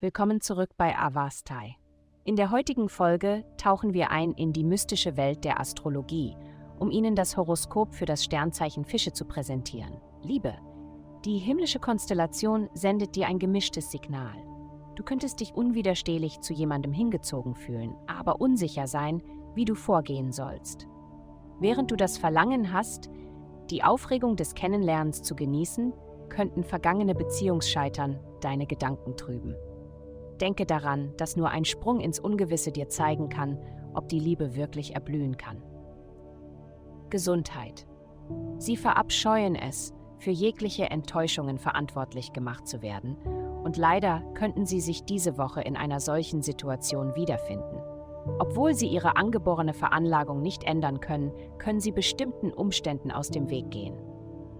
Willkommen zurück bei Avastai. In der heutigen Folge tauchen wir ein in die mystische Welt der Astrologie, um Ihnen das Horoskop für das Sternzeichen Fische zu präsentieren. Liebe, die himmlische Konstellation sendet dir ein gemischtes Signal. Du könntest dich unwiderstehlich zu jemandem hingezogen fühlen, aber unsicher sein, wie du vorgehen sollst. Während du das Verlangen hast, die Aufregung des Kennenlernens zu genießen, könnten vergangene Beziehungsscheitern deine Gedanken trüben. Denke daran, dass nur ein Sprung ins Ungewisse dir zeigen kann, ob die Liebe wirklich erblühen kann. Gesundheit. Sie verabscheuen es, für jegliche Enttäuschungen verantwortlich gemacht zu werden, und leider könnten sie sich diese Woche in einer solchen Situation wiederfinden. Obwohl sie ihre angeborene Veranlagung nicht ändern können, können sie bestimmten Umständen aus dem Weg gehen.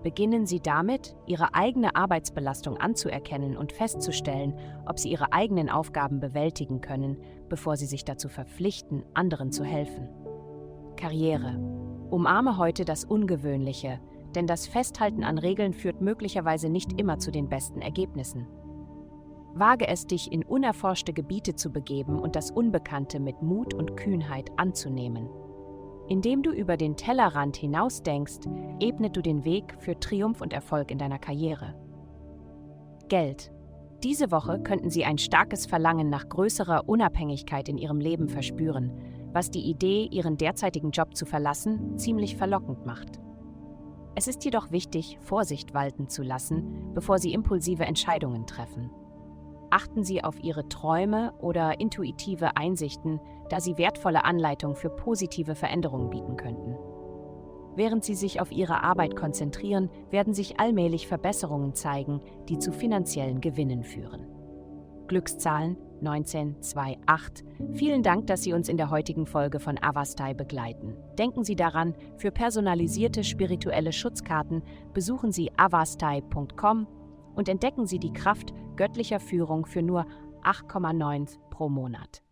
Beginnen Sie damit, Ihre eigene Arbeitsbelastung anzuerkennen und festzustellen, ob Sie Ihre eigenen Aufgaben bewältigen können, bevor Sie sich dazu verpflichten, anderen zu helfen. Karriere. Umarme heute das Ungewöhnliche, denn das Festhalten an Regeln führt möglicherweise nicht immer zu den besten Ergebnissen. Wage es, dich in unerforschte Gebiete zu begeben und das Unbekannte mit Mut und Kühnheit anzunehmen. Indem du über den Tellerrand hinausdenkst, ebnet du den Weg für Triumph und Erfolg in deiner Karriere. Geld. Diese Woche könnten Sie ein starkes Verlangen nach größerer Unabhängigkeit in Ihrem Leben verspüren, was die Idee, Ihren derzeitigen Job zu verlassen, ziemlich verlockend macht. Es ist jedoch wichtig, Vorsicht walten zu lassen, bevor Sie impulsive Entscheidungen treffen. Achten Sie auf Ihre Träume oder intuitive Einsichten, da sie wertvolle Anleitungen für positive Veränderungen bieten könnten. Während Sie sich auf Ihre Arbeit konzentrieren, werden sich allmählich Verbesserungen zeigen, die zu finanziellen Gewinnen führen. Glückszahlen 1928. Vielen Dank, dass Sie uns in der heutigen Folge von Avastai begleiten. Denken Sie daran, für personalisierte spirituelle Schutzkarten besuchen Sie avastai.com und entdecken Sie die Kraft göttlicher Führung für nur 8,9 pro Monat.